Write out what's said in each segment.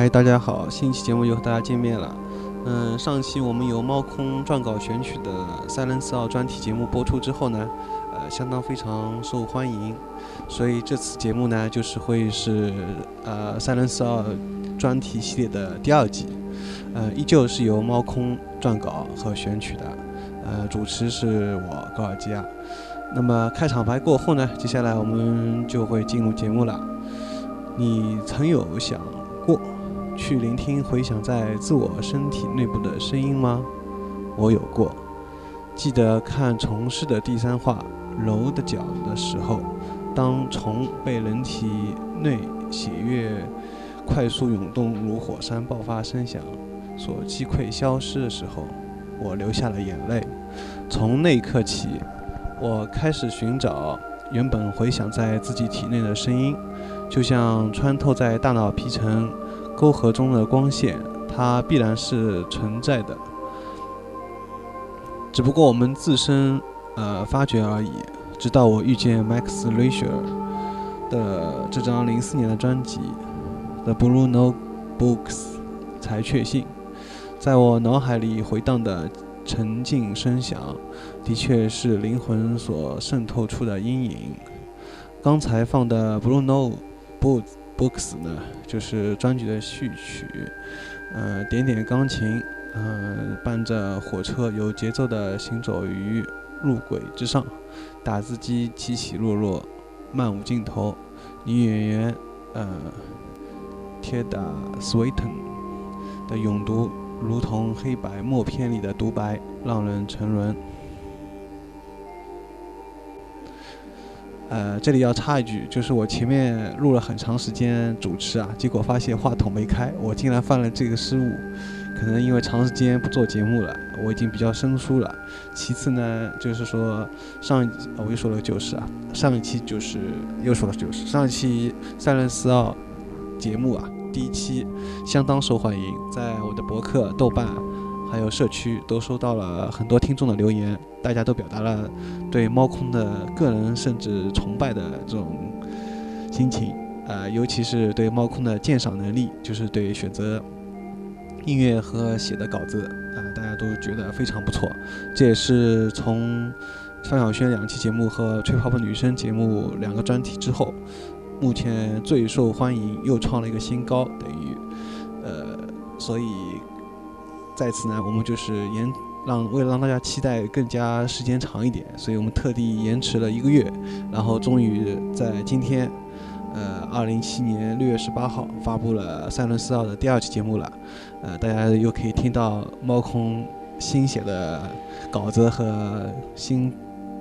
嗨，大家好，新一期节目又和大家见面了。嗯，上期我们由猫空撰稿选取的《塞伦斯奥》专题节目播出之后呢，呃，相当非常受欢迎，所以这次节目呢，就是会是呃《塞伦斯奥》专题系列的第二集，呃，依旧是由猫空撰稿和选取的，呃，主持是我高尔基亚。那么开场白过后呢，接下来我们就会进入节目了。你曾有想？去聆听回响在自我身体内部的声音吗？我有过。记得看虫师的第三话《楼的脚》的时候，当虫被人体内血液快速涌动如火山爆发声响所击溃消失的时候，我流下了眼泪。从那一刻起，我开始寻找原本回响在自己体内的声音，就像穿透在大脑皮层。沟壑中的光线，它必然是存在的，只不过我们自身呃发掘而已。直到我遇见 Max Richter 的这张零四年的专辑《The Blue Notebooks》，才确信，在我脑海里回荡的沉静声响，的确是灵魂所渗透出的阴影。刚才放的《Blue Notebooks Box 呢，就是专辑的序曲，呃，点点钢琴，嗯，伴着火车有节奏的行走于路轨之上，打字机起起落落，漫无尽头。女演员，呃，Tada Sweeten 的咏读，如同黑白默片里的独白，让人沉沦。呃，这里要插一句，就是我前面录了很长时间主持啊，结果发现话筒没开，我竟然犯了这个失误。可能因为长时间不做节目了，我已经比较生疏了。其次呢，就是说上一我又说了就是啊，上一期就是又说了就是上一期塞伦斯奥节目啊，第一期相当受欢迎，在我的博客、豆瓣。还有社区都收到了很多听众的留言，大家都表达了对猫空的个人甚至崇拜的这种心情，呃，尤其是对猫空的鉴赏能力，就是对选择音乐和写的稿子，啊，大家都觉得非常不错。这也是从范晓萱两期节目和吹泡泡女生节目两个专题之后，目前最受欢迎，又创了一个新高，等于，呃，所以。在此呢，我们就是延让为了让大家期待更加时间长一点，所以我们特地延迟了一个月，然后终于在今天，呃，二零一七年六月十八号发布了《三轮四奥》的第二期节目了，呃，大家又可以听到猫空新写的稿子和新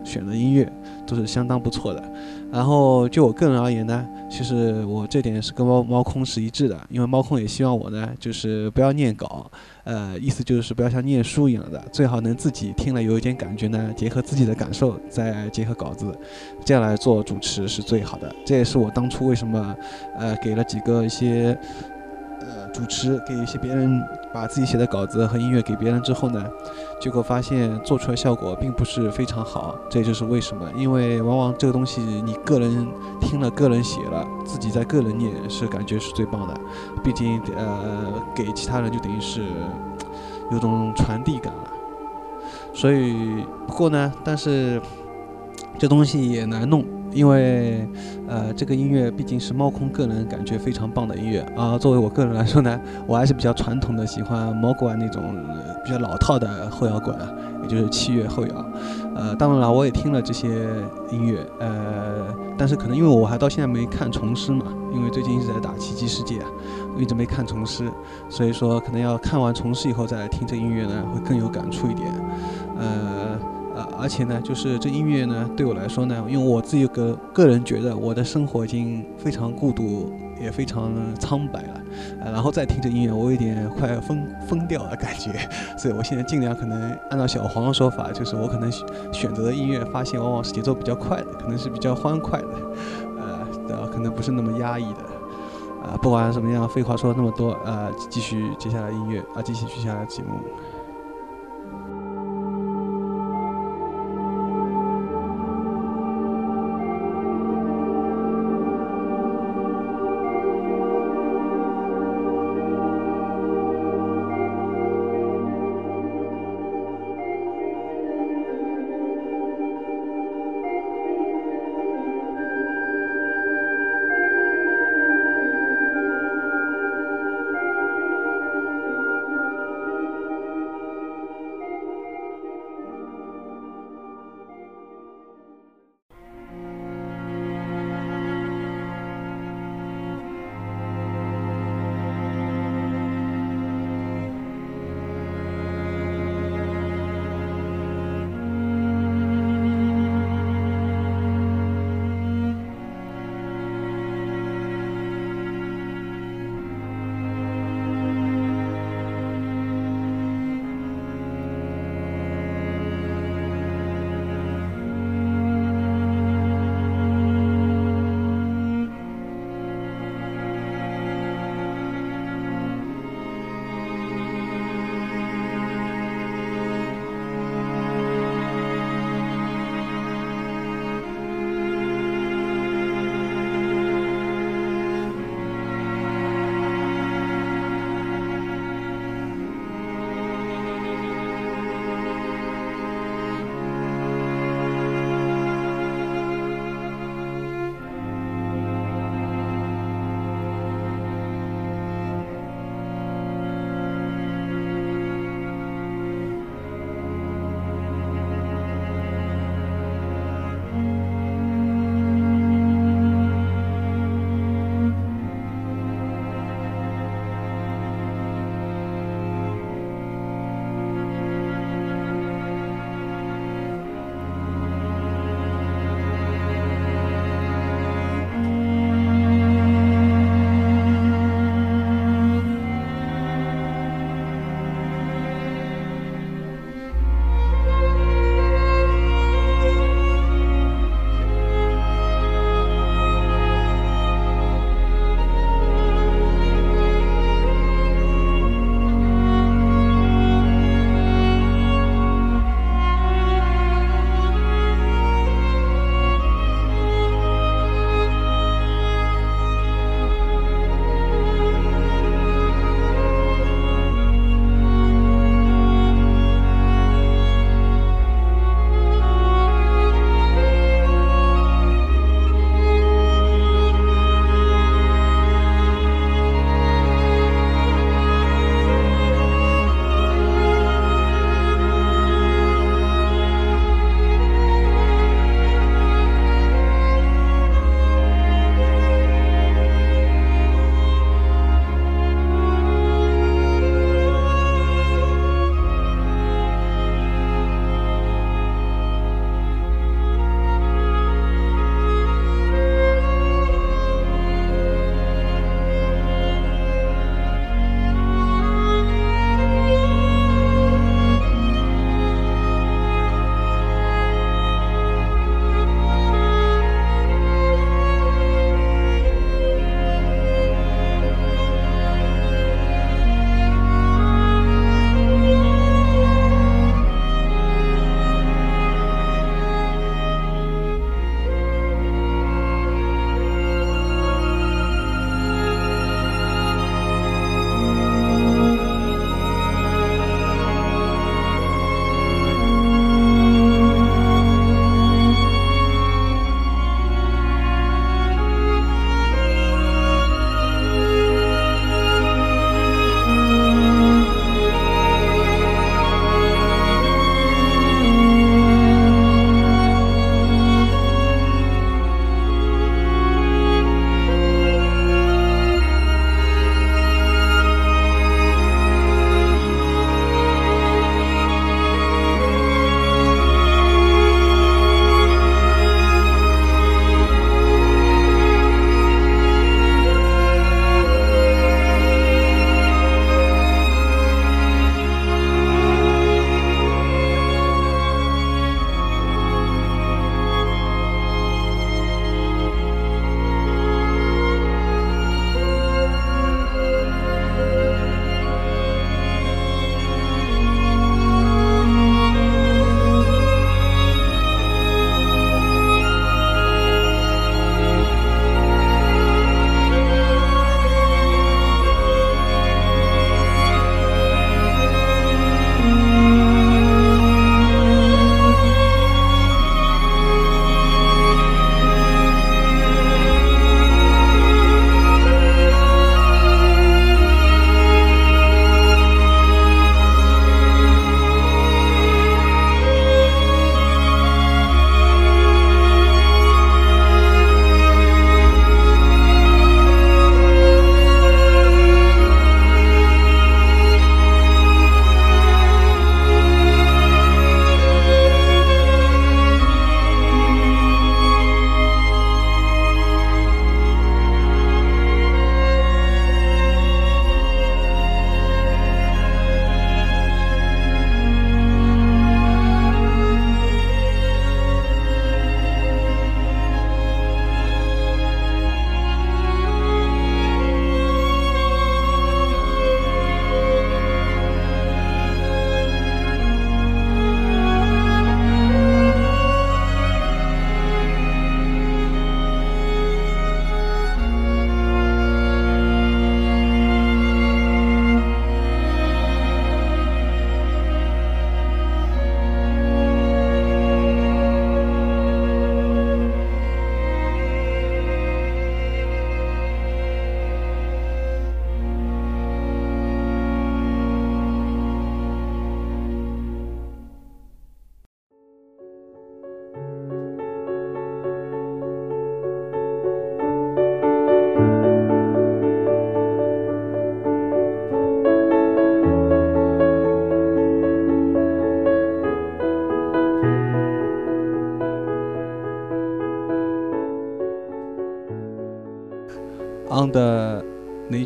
选的音乐，都是相当不错的。然后就我个人而言呢，其实我这点是跟猫猫空是一致的，因为猫空也希望我呢，就是不要念稿，呃，意思就是不要像念书一样的，最好能自己听了有一点感觉呢，结合自己的感受，再结合稿子，这样来做主持是最好的。这也是我当初为什么，呃，给了几个一些，主持，给一些别人把自己写的稿子和音乐给别人之后呢，结果发现做出来效果并不是非常好。这就是为什么，因为往往这个东西你个人听了、个人写了，自己在个人念是感觉是最棒的。毕竟呃，给其他人就等于是有种传递感了。所以不过呢，但是这东西也难弄。因为，呃，这个音乐毕竟是猫空个人感觉非常棒的音乐啊。作为我个人来说呢，我还是比较传统的，喜欢猫管那种比较老套的后摇滚，也就是器乐后摇。呃，当然了，我也听了这些音乐，呃，但是可能因为我还到现在没看重师嘛，因为最近一直在打奇迹世界，我一直没看重师，所以说可能要看完重师以后再来听这音乐呢，会更有感触一点，呃。而且呢，就是这音乐呢，对我来说呢，因为我自己个个人觉得我的生活已经非常孤独，也非常苍白了，呃，然后再听这音乐，我有点快疯 疯掉的感觉，所以我现在尽量可能按照小黄的说法，就是我可能选择的音乐，发现往往是节奏比较快的，可能是比较欢快的，呃，可能不是那么压抑的，啊，不管怎么样，废话说了那么多，呃，继续接下来音乐，啊，继续接下来节目。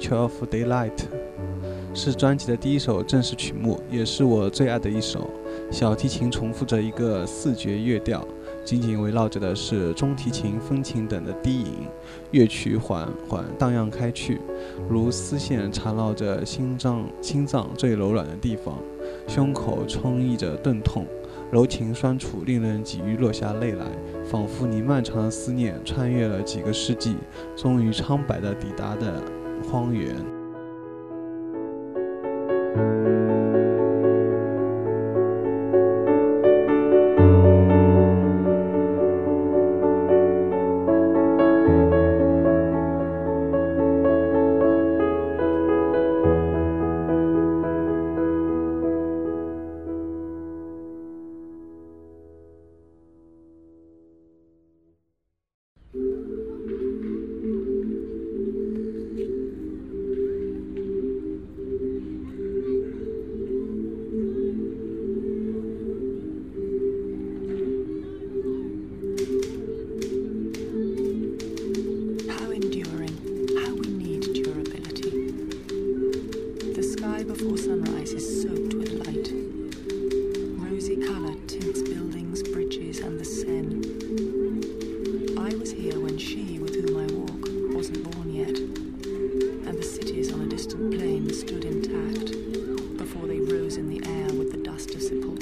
Nature of Daylight》是专辑的第一首正式曲目，也是我最爱的一首。小提琴重复着一个四绝乐调，紧紧围绕着的是中提琴、风琴等的低吟，乐曲缓缓荡漾开去，如丝线缠绕着心脏心脏最柔软的地方，胸口充溢着钝痛。柔情酸楚，令人几欲落下泪来，仿佛你漫长的思念穿越了几个世纪，终于苍白的抵达的荒原。intact before they rose in the air with the dust of support.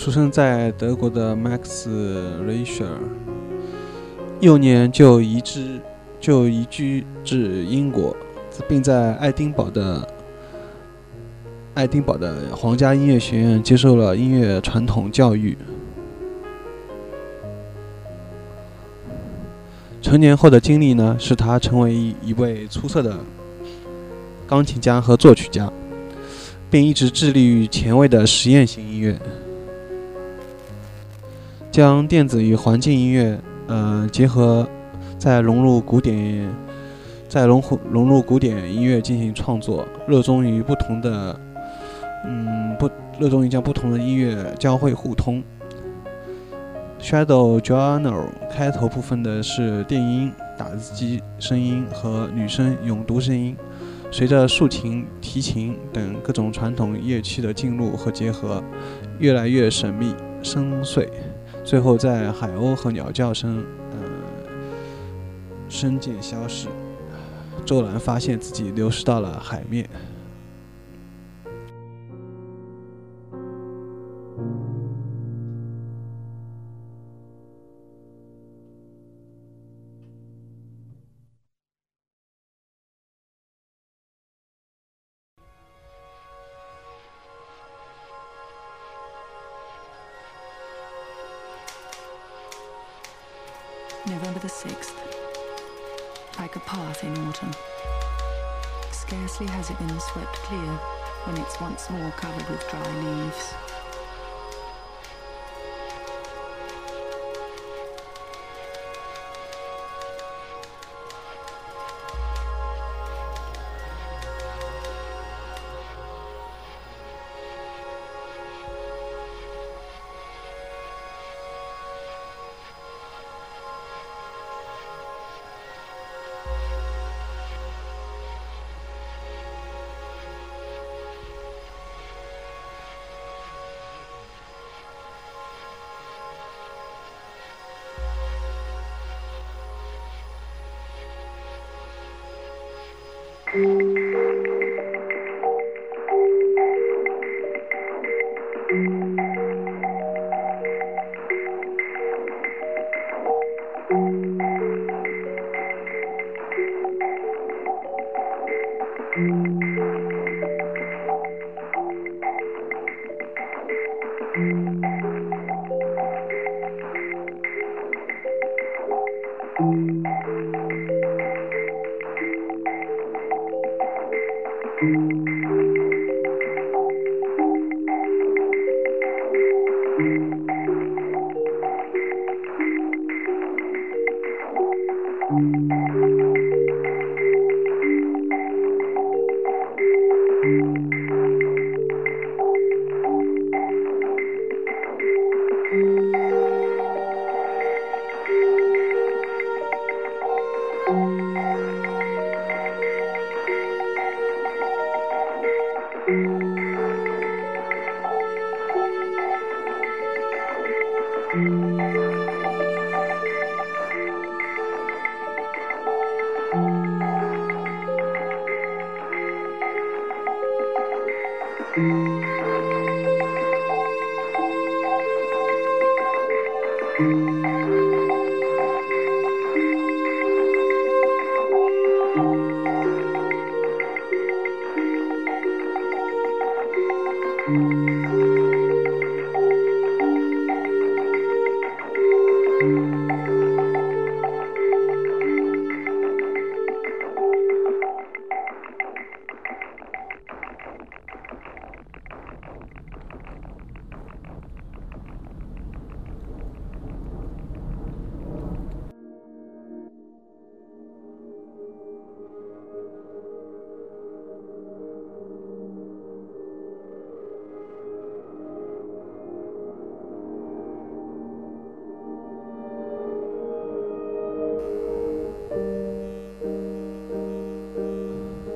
出生在德国的 Max Richter，幼年就移居就移居至英国，并在爱丁堡的爱丁堡的皇家音乐学院接受了音乐传统教育。成年后的经历呢，使他成为一一位出色的钢琴家和作曲家，并一直致力于前卫的实验性音乐，将电子与环境音乐呃结合，再融入古典，再融合融入古典音乐进行创作，热衷于不同的嗯不热衷于将不同的音乐交汇互通。Shadow Journal 开头部分的是电音、打字机声音和女声咏读声音，随着竖琴、提琴等各种传统乐器的进入和结合，越来越神秘深邃，最后在海鸥和鸟叫声，嗯，声渐消逝，周兰发现自己流失到了海面。Been swept clear when it's once more covered with dry leaves.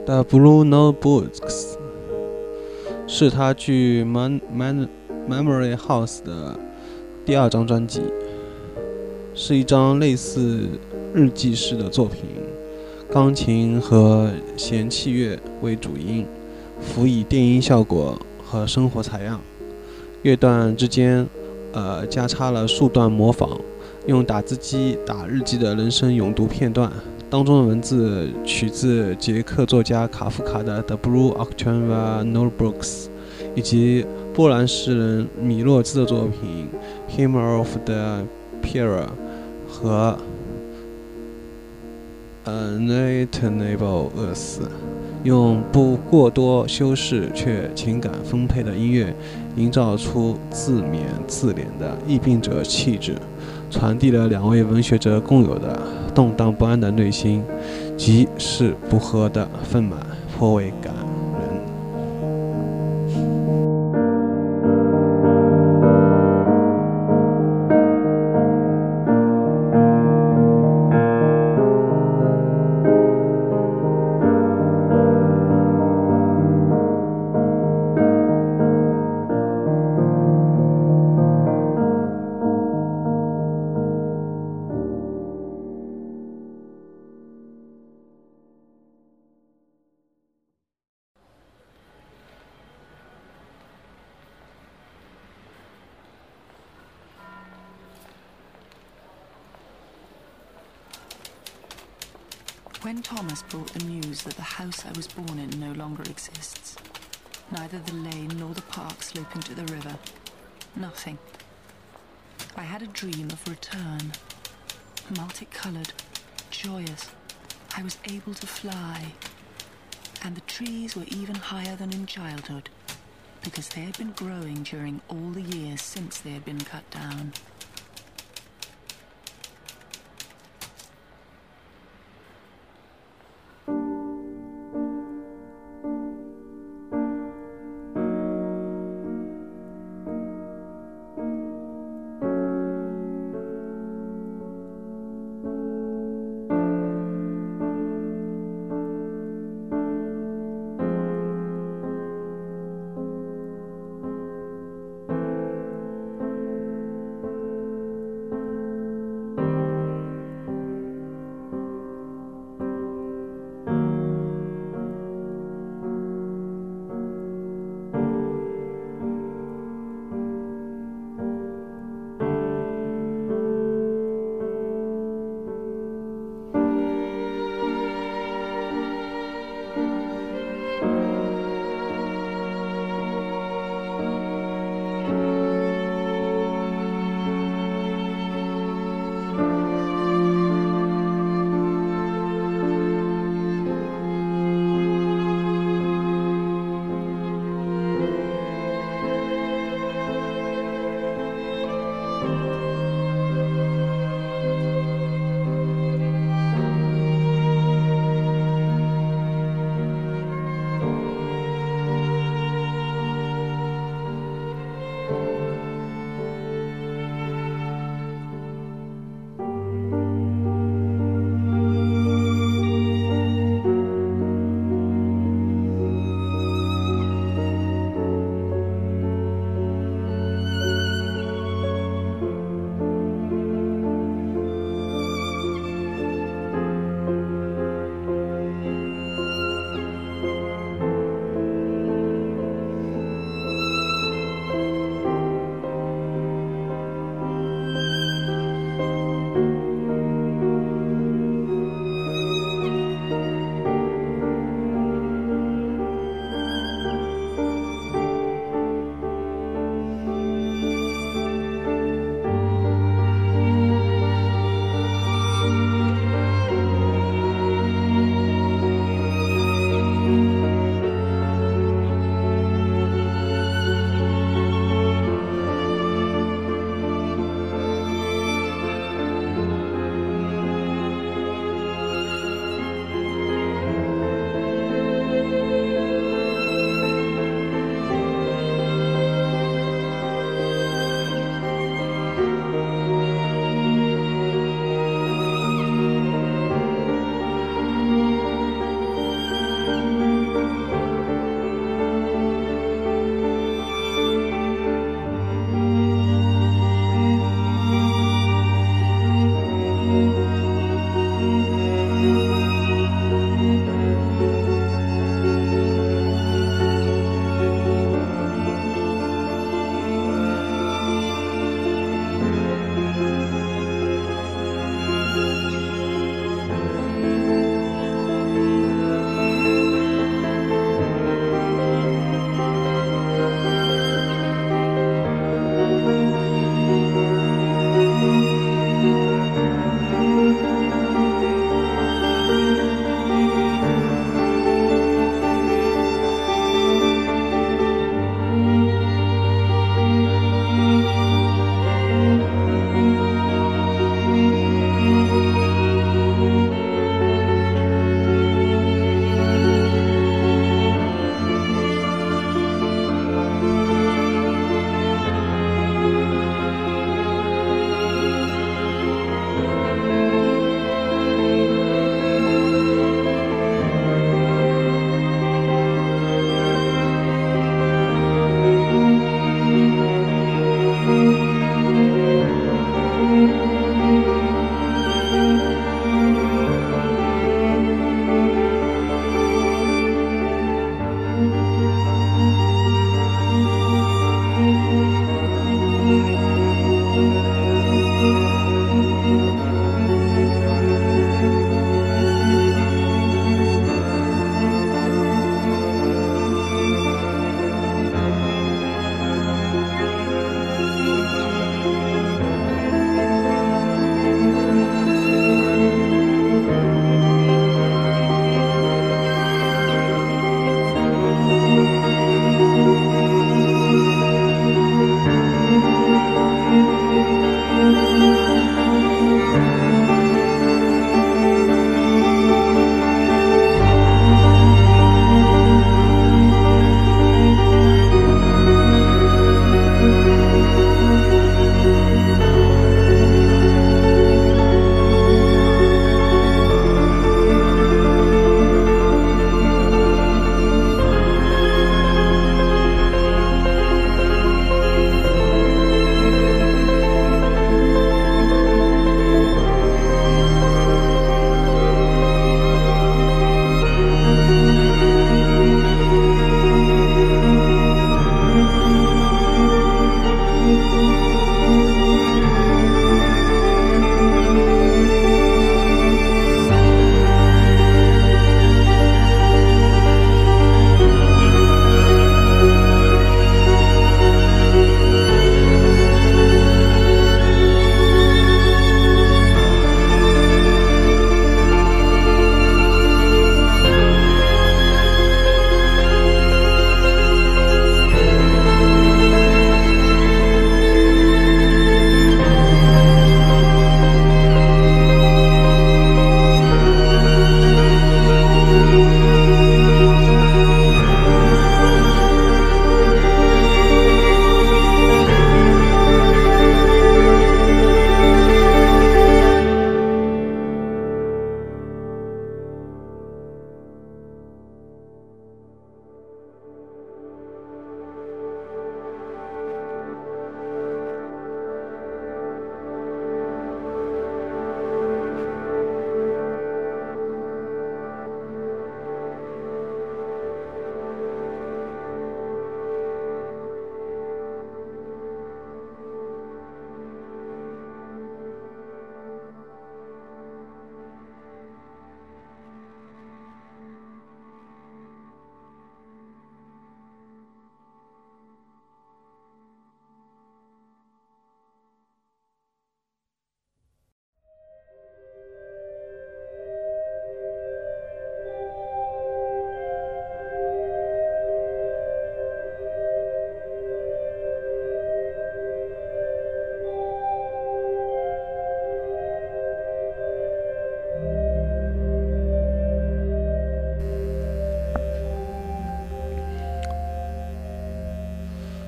The Blue Notebooks 是他去 Man Man Memory House 的第二张专辑，是一张类似日记式的作品，钢琴和弦器乐为主音，辅以电音效果和生活采样，乐段之间，呃，加插了数段模仿，用打字机打日记的人声咏读片段。当中的文字取自捷克作家卡夫卡的《The Blue October Notebooks》，以及波兰诗人米洛兹的作品《Hymn of the p i e r 和《Untenable Earth》。用不过多修饰却情感丰沛的音乐，营造出自勉自怜的异病者气质，传递了两位文学者共有的动荡不安的内心，即是不和的愤满，颇为感。Thomas brought the news that the house I was born in no longer exists, neither the lane nor the park sloping to the river, nothing. I had a dream of return. Multicolored, joyous. I was able to fly. And the trees were even higher than in childhood, because they had been growing during all the years since they had been cut down.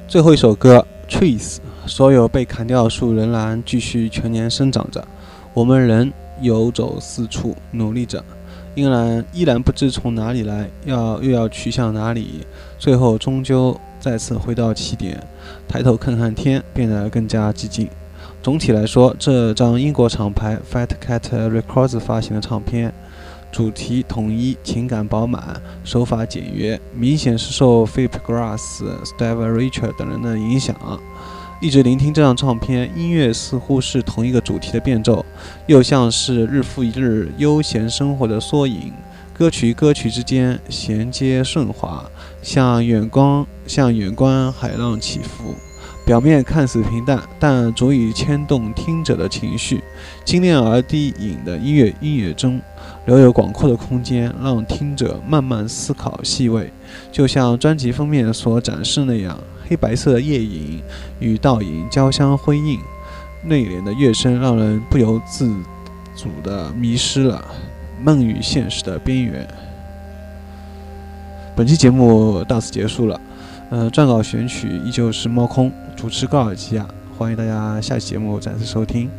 最后一首歌《Trees》，所有被砍掉的树仍然继续全年生长着，我们人游走四处，努力着，依然依然不知从哪里来，要又要去向哪里，最后终究再次回到起点，抬头看看天，变得更加寂静。总体来说，这张英国厂牌 Fat Cat Records 发行的唱片。主题统一，情感饱满，手法简约，明显是受 Philip Glass、Steve Richard 等人的影响。一直聆听这张唱片，音乐似乎是同一个主题的变奏，又像是日复一日悠闲生活的缩影。歌曲与歌曲之间衔接顺滑，像远光，像远观海浪起伏。表面看似平淡，但足以牵动听者的情绪。精炼而低吟的音乐，音乐中留有广阔的空间，让听者慢慢思考、细味。就像专辑封面所展示那样，黑白色的夜影与倒影交相辉映，内敛的乐声让人不由自主地迷失了梦与现实的边缘。本期节目到此结束了。呃，撰稿选曲依旧是猫空，主持高尔基啊，欢迎大家下期节目再次收听。